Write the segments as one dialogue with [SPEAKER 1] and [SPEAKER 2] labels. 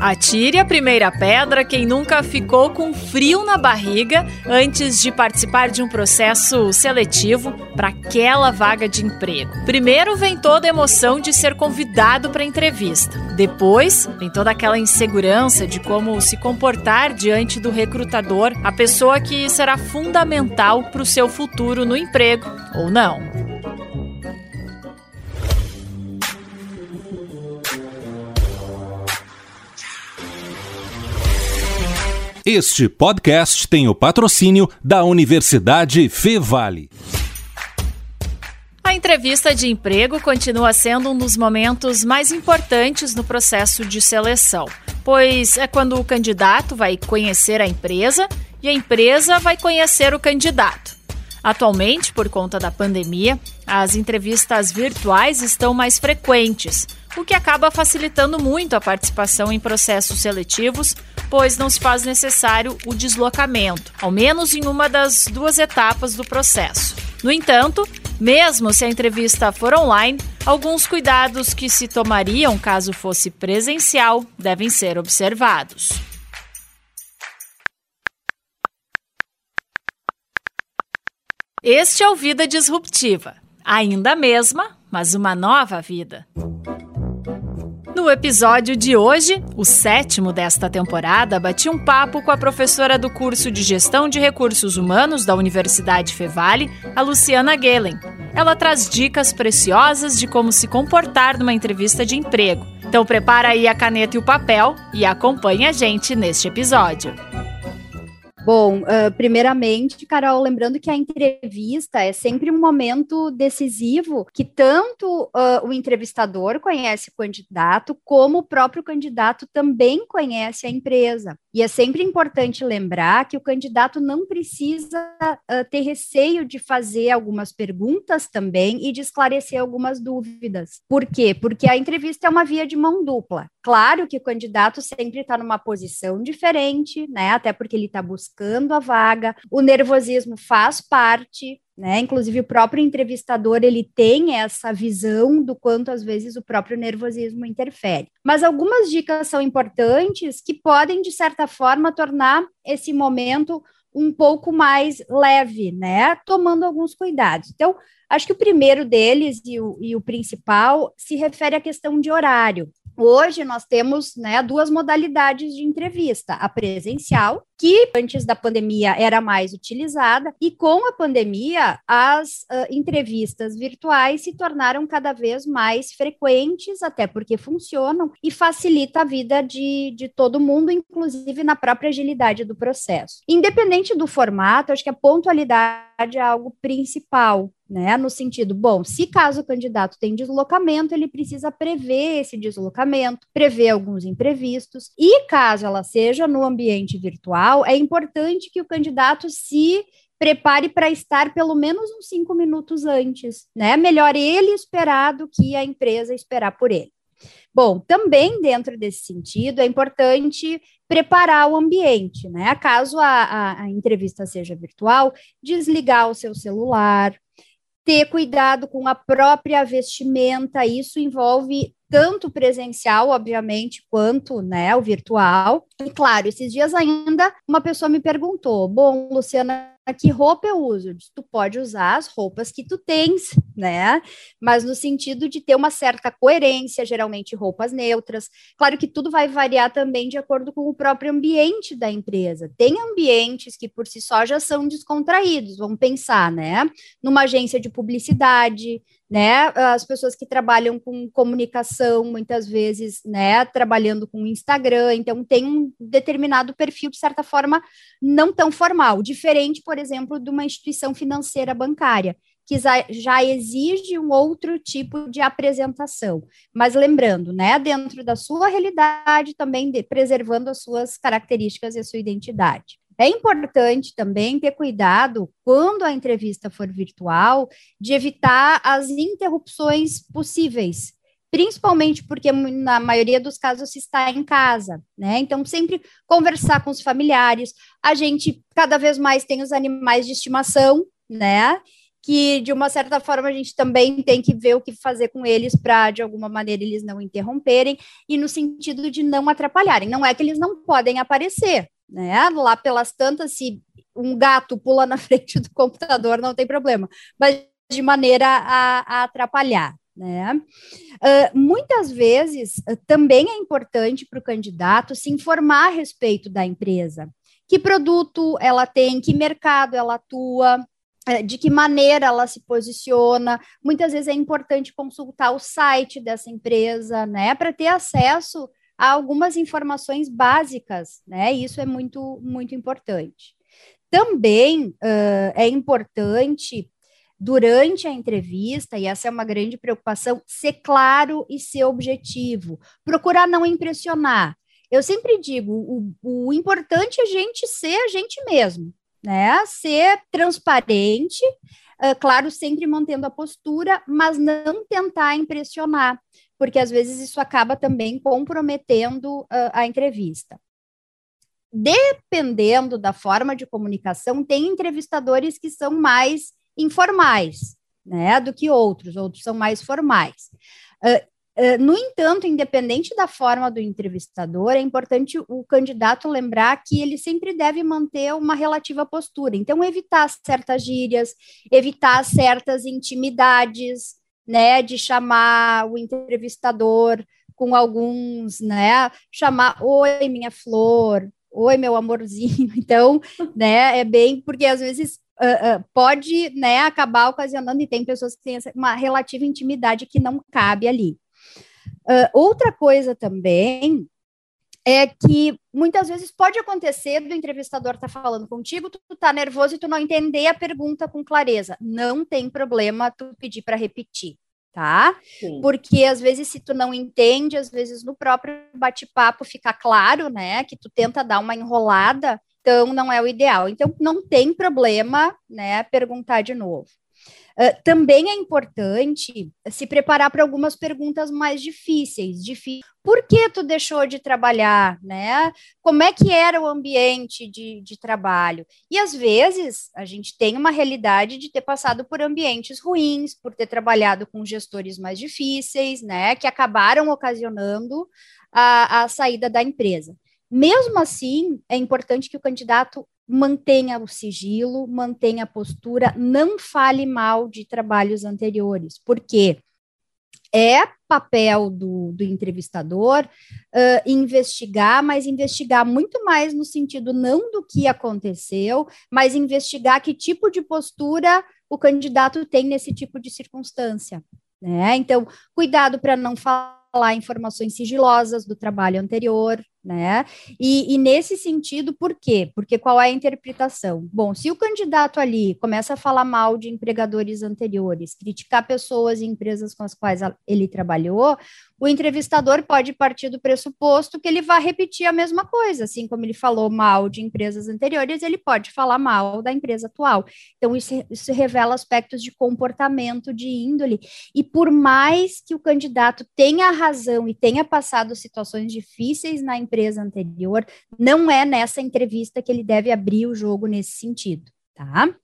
[SPEAKER 1] Atire a primeira pedra quem nunca ficou com frio na barriga antes de participar de um processo seletivo para aquela vaga de emprego. Primeiro vem toda a emoção de ser convidado para a entrevista. Depois vem toda aquela insegurança de como se comportar diante do recrutador, a pessoa que será fundamental para o seu futuro no emprego ou não.
[SPEAKER 2] Este podcast tem o patrocínio da Universidade Fevale.
[SPEAKER 1] A entrevista de emprego continua sendo um dos momentos mais importantes no processo de seleção, pois é quando o candidato vai conhecer a empresa e a empresa vai conhecer o candidato. Atualmente, por conta da pandemia, as entrevistas virtuais estão mais frequentes, o que acaba facilitando muito a participação em processos seletivos, pois não se faz necessário o deslocamento, ao menos em uma das duas etapas do processo. No entanto, mesmo se a entrevista for online, alguns cuidados que se tomariam caso fosse presencial devem ser observados. Este é o Vida Disruptiva. Ainda a mesma, mas uma nova vida. No episódio de hoje, o sétimo desta temporada, bati um papo com a professora do curso de Gestão de Recursos Humanos da Universidade Fevale, a Luciana Gehlen. Ela traz dicas preciosas de como se comportar numa entrevista de emprego. Então prepara aí a caneta e o papel e acompanhe a gente neste episódio.
[SPEAKER 3] Bom, uh, primeiramente, Carol, lembrando que a entrevista é sempre um momento decisivo que tanto uh, o entrevistador conhece o candidato, como o próprio candidato também conhece a empresa. E é sempre importante lembrar que o candidato não precisa uh, ter receio de fazer algumas perguntas também e de esclarecer algumas dúvidas. Por quê? Porque a entrevista é uma via de mão dupla. Claro que o candidato sempre está numa posição diferente, né? Até porque ele está buscando a vaga. O nervosismo faz parte, né? Inclusive o próprio entrevistador ele tem essa visão do quanto às vezes o próprio nervosismo interfere. Mas algumas dicas são importantes que podem de certa forma tornar esse momento um pouco mais leve, né? Tomando alguns cuidados. Então, acho que o primeiro deles e o, e o principal se refere à questão de horário. Hoje nós temos né, duas modalidades de entrevista: a presencial, que antes da pandemia era mais utilizada, e com a pandemia, as uh, entrevistas virtuais se tornaram cada vez mais frequentes, até porque funcionam e facilita a vida de, de todo mundo, inclusive na própria agilidade do processo. Independente do formato, acho que a pontualidade é algo principal né? No sentido, bom, se caso o candidato tem deslocamento, ele precisa prever esse deslocamento, prever alguns imprevistos, e caso ela seja no ambiente virtual, é importante que o candidato se prepare para estar pelo menos uns cinco minutos antes, né? Melhor ele esperar do que a empresa esperar por ele. Bom, também dentro desse sentido, é importante preparar o ambiente, né? Caso a, a, a entrevista seja virtual, desligar o seu celular, ter cuidado com a própria vestimenta, isso envolve tanto presencial, obviamente, quanto né, o virtual. E claro, esses dias ainda uma pessoa me perguntou: bom, Luciana, que roupa eu uso? Tu pode usar as roupas que tu tens, né? Mas no sentido de ter uma certa coerência, geralmente roupas neutras. Claro que tudo vai variar também de acordo com o próprio ambiente da empresa. Tem ambientes que por si só já são descontraídos, vamos pensar, né? Numa agência de publicidade, né? As pessoas que trabalham com comunicação, muitas vezes, né, trabalhando com Instagram, então tem um determinado perfil, de certa forma, não tão formal, diferente, por exemplo, de uma instituição financeira bancária, que já exige um outro tipo de apresentação. Mas lembrando, né, dentro da sua realidade, também de, preservando as suas características e a sua identidade. É importante também ter cuidado, quando a entrevista for virtual, de evitar as interrupções possíveis, principalmente porque na maioria dos casos se está em casa, né? Então, sempre conversar com os familiares. A gente cada vez mais tem os animais de estimação, né? Que de uma certa forma a gente também tem que ver o que fazer com eles para de alguma maneira eles não interromperem e no sentido de não atrapalharem. Não é que eles não podem aparecer, né? Lá pelas tantas, se um gato pula na frente do computador, não tem problema, mas de maneira a, a atrapalhar. Né? Uh, muitas vezes uh, também é importante para o candidato se informar a respeito da empresa. Que produto ela tem, que mercado ela atua, uh, de que maneira ela se posiciona. Muitas vezes é importante consultar o site dessa empresa, né, para ter acesso a algumas informações básicas, né? Isso é muito, muito importante. Também é importante durante a entrevista, e essa é uma grande preocupação, ser claro e ser objetivo, procurar não impressionar. Eu sempre digo, o, o importante é a gente ser a gente mesmo, né? Ser transparente, uh, claro, sempre mantendo a postura, mas não tentar impressionar, porque às vezes isso acaba também comprometendo uh, a entrevista. Dependendo da forma de comunicação, tem entrevistadores que são mais informais, né, do que outros, outros são mais formais. Uh, uh, no entanto, independente da forma do entrevistador, é importante o candidato lembrar que ele sempre deve manter uma relativa postura. Então, evitar certas gírias, evitar certas intimidades, né, de chamar o entrevistador com alguns, né, chamar, oi, minha flor, oi, meu amorzinho. Então, né, é bem, porque às vezes uh, uh, pode né, acabar ocasionando, e tem pessoas que têm uma relativa intimidade que não cabe ali. Uh, outra coisa também é que muitas vezes pode acontecer do entrevistador estar tá falando contigo, tu, tá nervoso e tu não entender a pergunta com clareza. Não tem problema tu pedir para repetir, tá? Sim. Porque às vezes se tu não entende, às vezes no próprio bate-papo fica claro, né, que tu tenta dar uma enrolada então não é o ideal. Então não tem problema, né, perguntar de novo. Uh, também é importante se preparar para algumas perguntas mais difíceis. Difí Por que tu deixou de trabalhar, né? Como é que era o ambiente de, de trabalho? E às vezes a gente tem uma realidade de ter passado por ambientes ruins, por ter trabalhado com gestores mais difíceis, né? Que acabaram ocasionando a, a saída da empresa. Mesmo assim, é importante que o candidato mantenha o sigilo, mantenha a postura, não fale mal de trabalhos anteriores, porque é papel do, do entrevistador uh, investigar, mas investigar muito mais no sentido não do que aconteceu, mas investigar que tipo de postura o candidato tem nesse tipo de circunstância. Né? Então, cuidado para não falar informações sigilosas do trabalho anterior, né? E, e, nesse sentido, por quê? Porque qual é a interpretação? Bom, se o candidato ali começa a falar mal de empregadores anteriores, criticar pessoas e empresas com as quais ele trabalhou, o entrevistador pode partir do pressuposto que ele vai repetir a mesma coisa, assim como ele falou mal de empresas anteriores, ele pode falar mal da empresa atual. Então, isso, isso revela aspectos de comportamento, de índole, e por mais que o candidato tenha razão e tenha passado situações difíceis na empresa anterior, não é nessa entrevista que ele deve abrir o jogo nesse sentido, tá?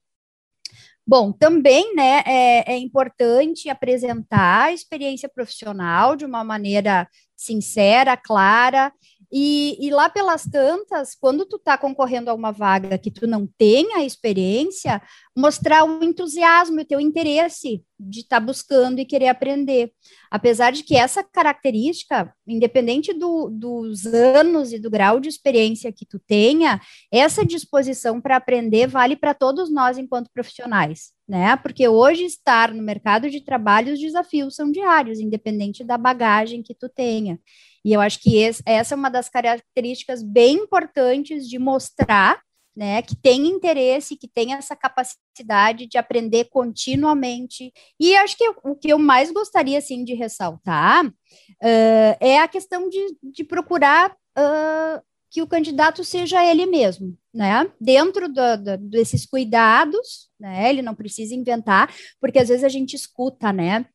[SPEAKER 3] Bom, também né, é, é, importante apresentar a experiência profissional de uma maneira sincera, clara, e, e lá pelas tantas, quando tu está concorrendo a uma vaga que tu não tem a experiência, mostrar o entusiasmo e o teu interesse de estar tá buscando e querer aprender. Apesar de que essa característica, independente do, dos anos e do grau de experiência que tu tenha, essa disposição para aprender vale para todos nós enquanto profissionais, né? Porque hoje estar no mercado de trabalho, os desafios são diários, independente da bagagem que tu tenha. E eu acho que esse, essa é uma das características bem importantes de mostrar né, que tem interesse, que tem essa capacidade de aprender continuamente. E acho que o que eu mais gostaria, assim, de ressaltar uh, é a questão de, de procurar uh, que o candidato seja ele mesmo, né? Dentro do, do, desses cuidados, né? Ele não precisa inventar, porque às vezes a gente escuta, né?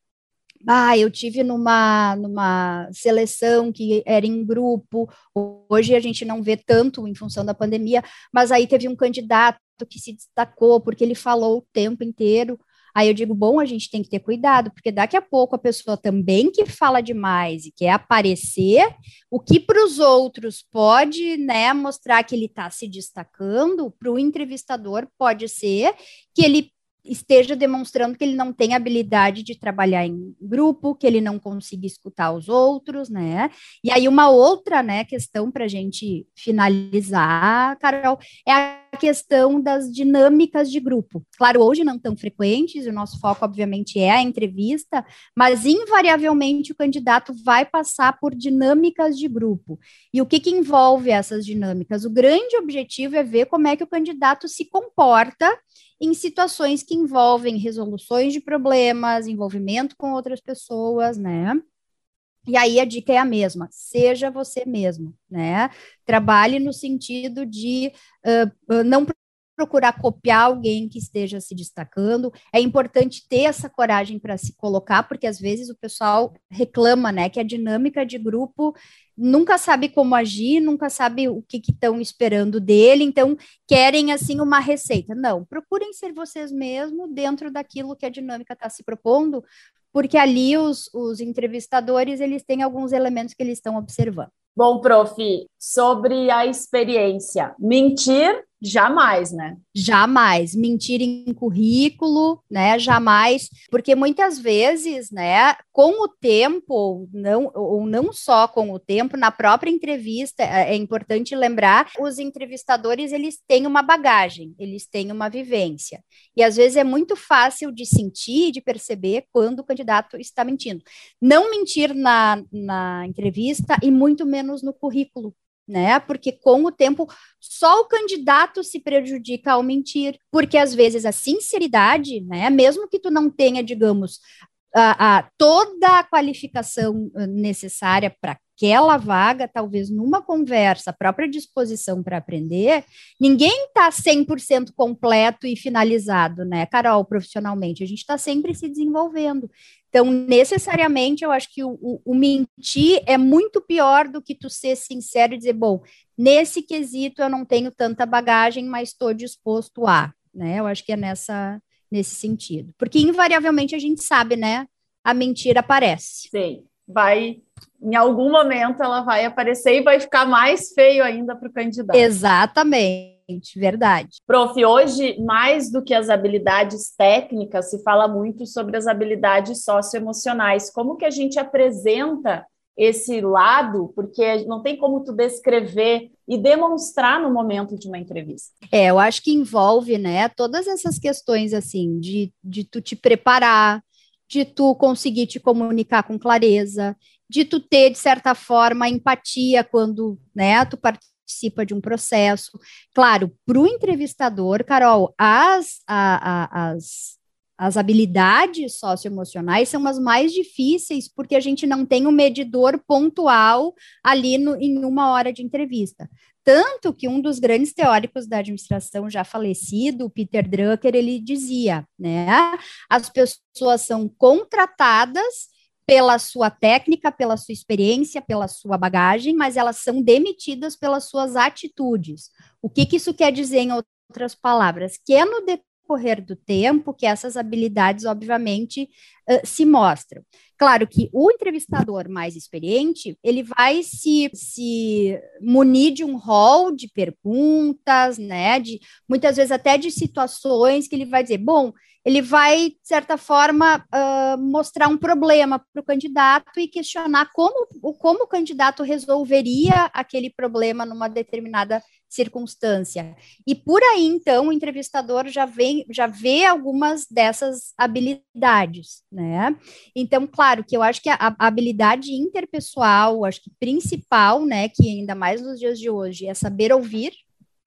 [SPEAKER 3] Ah, eu tive numa, numa seleção que era em grupo, hoje a gente não vê tanto em função da pandemia, mas aí teve um candidato que se destacou porque ele falou o tempo inteiro. Aí eu digo, bom, a gente tem que ter cuidado, porque daqui a pouco a pessoa também que fala demais e quer aparecer, o que para os outros pode, né, mostrar que ele está se destacando, para o entrevistador pode ser que ele esteja demonstrando que ele não tem habilidade de trabalhar em grupo, que ele não consiga escutar os outros, né? E aí uma outra, né, questão para a gente finalizar, Carol, é a questão das dinâmicas de grupo. Claro, hoje não tão frequentes, o nosso foco, obviamente, é a entrevista, mas invariavelmente o candidato vai passar por dinâmicas de grupo. E o que, que envolve essas dinâmicas? O grande objetivo é ver como é que o candidato se comporta em situações que envolvem resoluções de problemas, envolvimento com outras pessoas, né? E aí a dica é a mesma: seja você mesmo, né? Trabalhe no sentido de uh, não procurar copiar alguém que esteja se destacando. É importante ter essa coragem para se colocar, porque às vezes o pessoal reclama, né, que a dinâmica de grupo nunca sabe como agir, nunca sabe o que estão esperando dele, então querem assim uma receita. Não, procurem ser vocês mesmos dentro daquilo que a dinâmica está se propondo, porque ali os, os entrevistadores eles têm alguns elementos que eles estão observando.
[SPEAKER 4] Bom, prof, sobre a experiência, mentir Jamais, né?
[SPEAKER 3] Jamais. Mentir em currículo, né? Jamais. Porque muitas vezes, né, com o tempo, não, ou não só com o tempo, na própria entrevista, é, é importante lembrar, os entrevistadores, eles têm uma bagagem, eles têm uma vivência. E às vezes é muito fácil de sentir, de perceber quando o candidato está mentindo. Não mentir na, na entrevista e muito menos no currículo, né? Porque com o tempo só o candidato se prejudica ao mentir, porque às vezes a sinceridade, né, mesmo que tu não tenha, digamos, a, a toda a qualificação uh, necessária para aquela vaga, talvez numa conversa, própria disposição para aprender, ninguém está 100% completo e finalizado, né, Carol, profissionalmente. A gente está sempre se desenvolvendo. Então, necessariamente, eu acho que o, o, o, mentir é muito pior do que tu ser sincero e dizer, bom, nesse quesito eu não tenho tanta bagagem, mas estou disposto a, né? Eu acho que é nessa, nesse sentido. Porque, invariavelmente, a gente sabe, né? A mentira aparece.
[SPEAKER 4] Sim, vai, em algum momento ela vai aparecer e vai ficar mais feio ainda para o candidato.
[SPEAKER 3] Exatamente verdade.
[SPEAKER 4] Prof, hoje, mais do que as habilidades técnicas, se fala muito sobre as habilidades socioemocionais. Como que a gente apresenta esse lado, porque não tem como tu descrever e demonstrar no momento de uma entrevista.
[SPEAKER 3] É, eu acho que envolve, né, todas essas questões, assim, de, de tu te preparar, de tu conseguir te comunicar com clareza, de tu ter, de certa forma, empatia quando, né, tu participa de um processo. Claro, para o entrevistador, Carol, as, a, a, as, as habilidades socioemocionais são as mais difíceis, porque a gente não tem um medidor pontual ali no, em uma hora de entrevista. Tanto que um dos grandes teóricos da administração já falecido, Peter Drucker, ele dizia, né, as pessoas são contratadas pela sua técnica, pela sua experiência, pela sua bagagem, mas elas são demitidas pelas suas atitudes. O que, que isso quer dizer em outras palavras? Que é no decorrer do tempo que essas habilidades, obviamente, uh, se mostram. Claro que o entrevistador mais experiente, ele vai se, se munir de um rol de perguntas, né, de muitas vezes até de situações que ele vai dizer, bom, ele vai, de certa forma, uh, mostrar um problema para o candidato e questionar como, como o candidato resolveria aquele problema numa determinada circunstância. E por aí, então, o entrevistador já, vem, já vê algumas dessas habilidades, né? Então, claro que eu acho que a, a habilidade interpessoal, acho que principal, né, que ainda mais nos dias de hoje, é saber ouvir,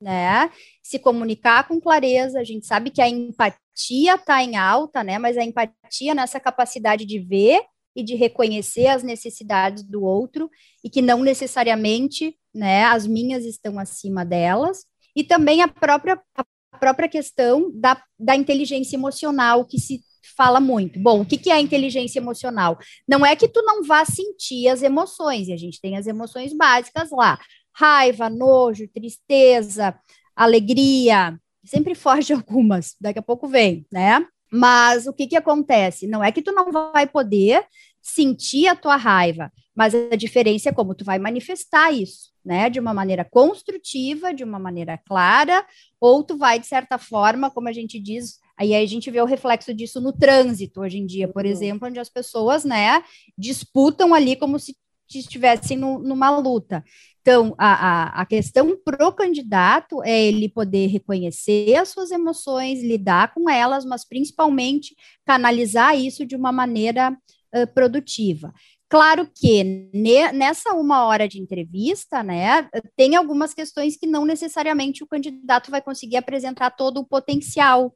[SPEAKER 3] né? Se comunicar com clareza, a gente sabe que a empatia está em alta, né? Mas a empatia nessa capacidade de ver e de reconhecer as necessidades do outro e que não necessariamente, né, as minhas estão acima delas. E também a própria, a própria questão da, da inteligência emocional que se fala muito. Bom, o que, que é inteligência emocional? Não é que tu não vá sentir as emoções, e a gente tem as emoções básicas lá: raiva, nojo, tristeza, alegria, sempre foge algumas, daqui a pouco vem, né? Mas o que que acontece? Não é que tu não vai poder sentir a tua raiva, mas a diferença é como tu vai manifestar isso, né? De uma maneira construtiva, de uma maneira clara, ou tu vai, de certa forma, como a gente diz, aí a gente vê o reflexo disso no trânsito hoje em dia, por uhum. exemplo, onde as pessoas, né, disputam ali como se estivessem no, numa luta. Então, a, a, a questão para o candidato é ele poder reconhecer as suas emoções, lidar com elas, mas principalmente canalizar isso de uma maneira uh, produtiva. Claro que ne, nessa uma hora de entrevista, né, tem algumas questões que não necessariamente o candidato vai conseguir apresentar todo o potencial,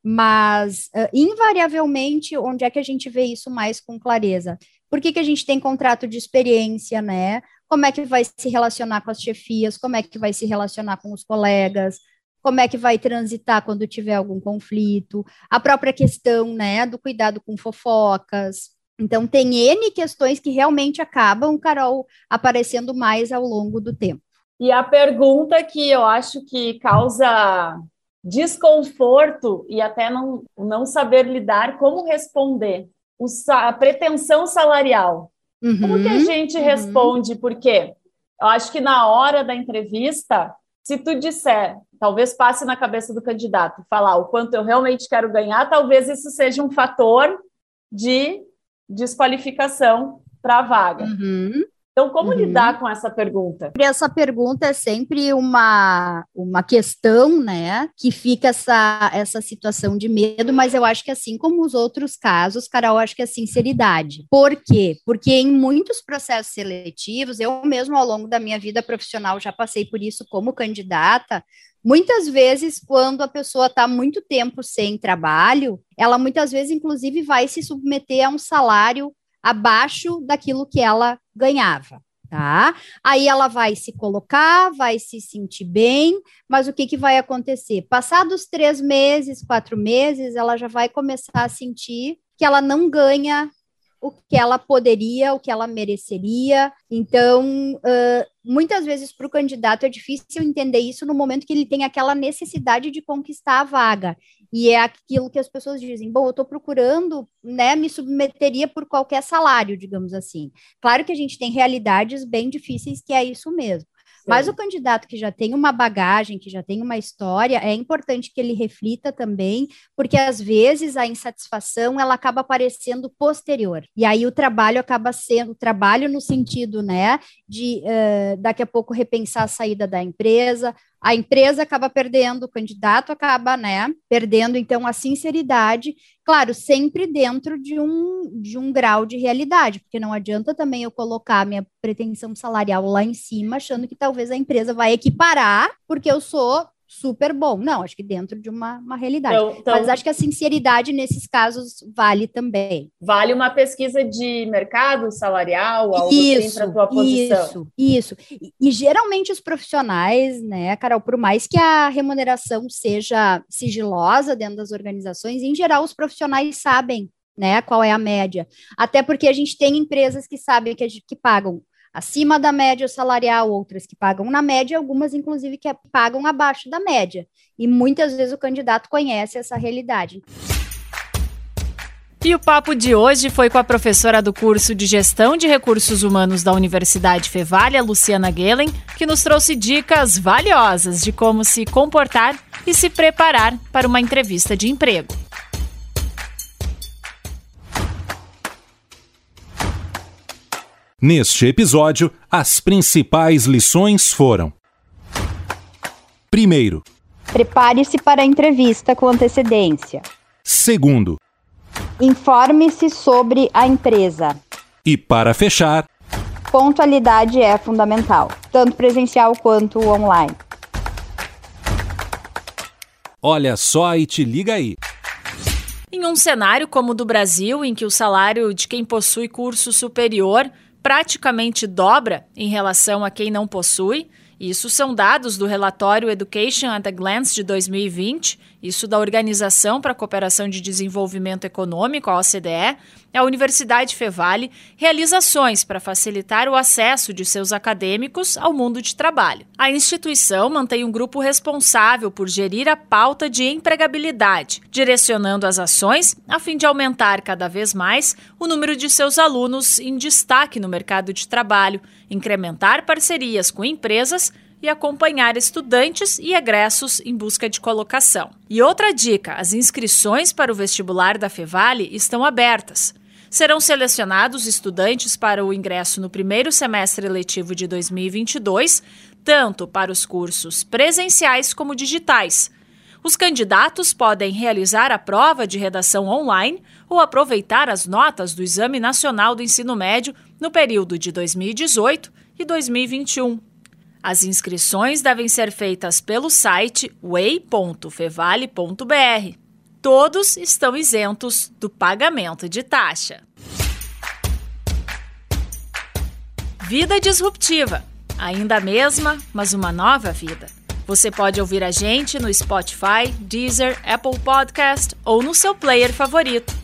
[SPEAKER 3] mas uh, invariavelmente, onde é que a gente vê isso mais com clareza? Por que, que a gente tem contrato de experiência, né? Como é que vai se relacionar com as chefias, como é que vai se relacionar com os colegas, como é que vai transitar quando tiver algum conflito, a própria questão, né, do cuidado com fofocas. Então, tem N questões que realmente acabam, Carol, aparecendo mais ao longo do tempo.
[SPEAKER 4] E a pergunta que eu acho que causa desconforto e até não, não saber lidar, como responder? O, a pretensão salarial. Uhum, Como que a gente uhum. responde? Porque eu acho que na hora da entrevista, se tu disser, talvez passe na cabeça do candidato, falar o quanto eu realmente quero ganhar, talvez isso seja um fator de desqualificação para a vaga. Uhum. Então, como uhum. lidar com essa pergunta?
[SPEAKER 3] Essa pergunta é sempre uma, uma questão, né, que fica essa, essa situação de medo, mas eu acho que assim como os outros casos, Carol, eu acho que é sinceridade. Por quê? Porque em muitos processos seletivos, eu mesmo ao longo da minha vida profissional já passei por isso como candidata, Muitas vezes, quando a pessoa está muito tempo sem trabalho, ela muitas vezes, inclusive, vai se submeter a um salário abaixo daquilo que ela ganhava, tá? Aí ela vai se colocar, vai se sentir bem, mas o que, que vai acontecer? Passados três meses, quatro meses, ela já vai começar a sentir que ela não ganha o que ela poderia, o que ela mereceria. Então, uh, muitas vezes para o candidato é difícil entender isso no momento que ele tem aquela necessidade de conquistar a vaga. E é aquilo que as pessoas dizem: bom, eu estou procurando, né, me submeteria por qualquer salário, digamos assim. Claro que a gente tem realidades bem difíceis que é isso mesmo. Mas o candidato que já tem uma bagagem, que já tem uma história, é importante que ele reflita também, porque às vezes a insatisfação ela acaba aparecendo posterior. E aí o trabalho acaba sendo trabalho no sentido, né, de uh, daqui a pouco repensar a saída da empresa, a empresa acaba perdendo, o candidato acaba, né, perdendo, então, a sinceridade, claro, sempre dentro de um, de um grau de realidade, porque não adianta também eu colocar minha pretensão salarial lá em cima, achando que talvez a empresa vai equiparar, porque eu sou super bom. Não, acho que dentro de uma, uma realidade. Então, então, Mas acho que a sinceridade nesses casos vale também.
[SPEAKER 4] Vale uma pesquisa de mercado salarial, algo isso, para tua posição.
[SPEAKER 3] Isso, isso. E, e, geralmente os profissionais, né, Carol, por mais que a remuneração seja sigilosa dentro das organizações, em geral os profissionais sabem né, qual é a média. Até porque a gente tem empresas que sabem que, que pagam acima da média salarial, outras que pagam na média, algumas, inclusive, que pagam abaixo da média. E muitas vezes o candidato conhece essa realidade.
[SPEAKER 1] E o papo de hoje foi com a professora do curso de Gestão de Recursos Humanos da Universidade Fevalha, Luciana Gelen, que nos trouxe dicas valiosas de como se comportar e se preparar para uma entrevista de emprego.
[SPEAKER 2] Neste episódio, as principais lições foram: Primeiro,
[SPEAKER 3] prepare-se para a entrevista com antecedência.
[SPEAKER 2] Segundo,
[SPEAKER 3] informe-se sobre a empresa.
[SPEAKER 2] E para fechar,
[SPEAKER 3] pontualidade é fundamental, tanto presencial quanto online.
[SPEAKER 2] Olha só e te liga aí.
[SPEAKER 1] Em um cenário como o do Brasil, em que o salário de quem possui curso superior praticamente dobra em relação a quem não possui, isso são dados do relatório Education at a Glance de 2020, isso da Organização para a Cooperação de Desenvolvimento Econômico, a OCDE. A Universidade Fevale realiza ações para facilitar o acesso de seus acadêmicos ao mundo de trabalho. A instituição mantém um grupo responsável por gerir a pauta de empregabilidade, direcionando as ações a fim de aumentar cada vez mais o número de seus alunos em destaque no mercado de trabalho, incrementar parcerias com empresas e acompanhar estudantes e egressos em busca de colocação. E outra dica: as inscrições para o vestibular da Fevale estão abertas. Serão selecionados estudantes para o ingresso no primeiro semestre letivo de 2022, tanto para os cursos presenciais como digitais. Os candidatos podem realizar a prova de redação online ou aproveitar as notas do Exame Nacional do Ensino Médio no período de 2018 e 2021. As inscrições devem ser feitas pelo site way.fevale.br. Todos estão isentos do pagamento de taxa. Vida disruptiva. Ainda a mesma, mas uma nova vida. Você pode ouvir a gente no Spotify, Deezer, Apple Podcast ou no seu player favorito.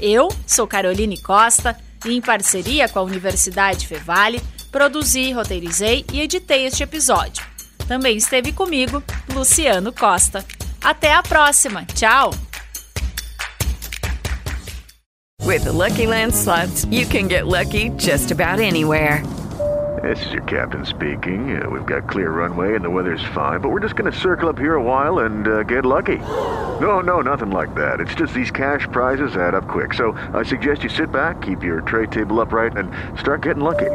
[SPEAKER 1] Eu sou Caroline Costa e, em parceria com a Universidade Fevale, produzi, roteirizei e editei este episódio. Também esteve comigo Luciano Costa. Até a próxima. Tchau!
[SPEAKER 5] With the Lucky Land slots, you can get lucky just about anywhere.
[SPEAKER 6] This is your captain speaking. Uh, we've got clear runway and the weather's fine, but we're just going to circle up here a while and uh, get lucky. No, no, nothing like that. It's just these cash prizes add up quick. So I suggest you sit back, keep your tray table upright, and start getting lucky.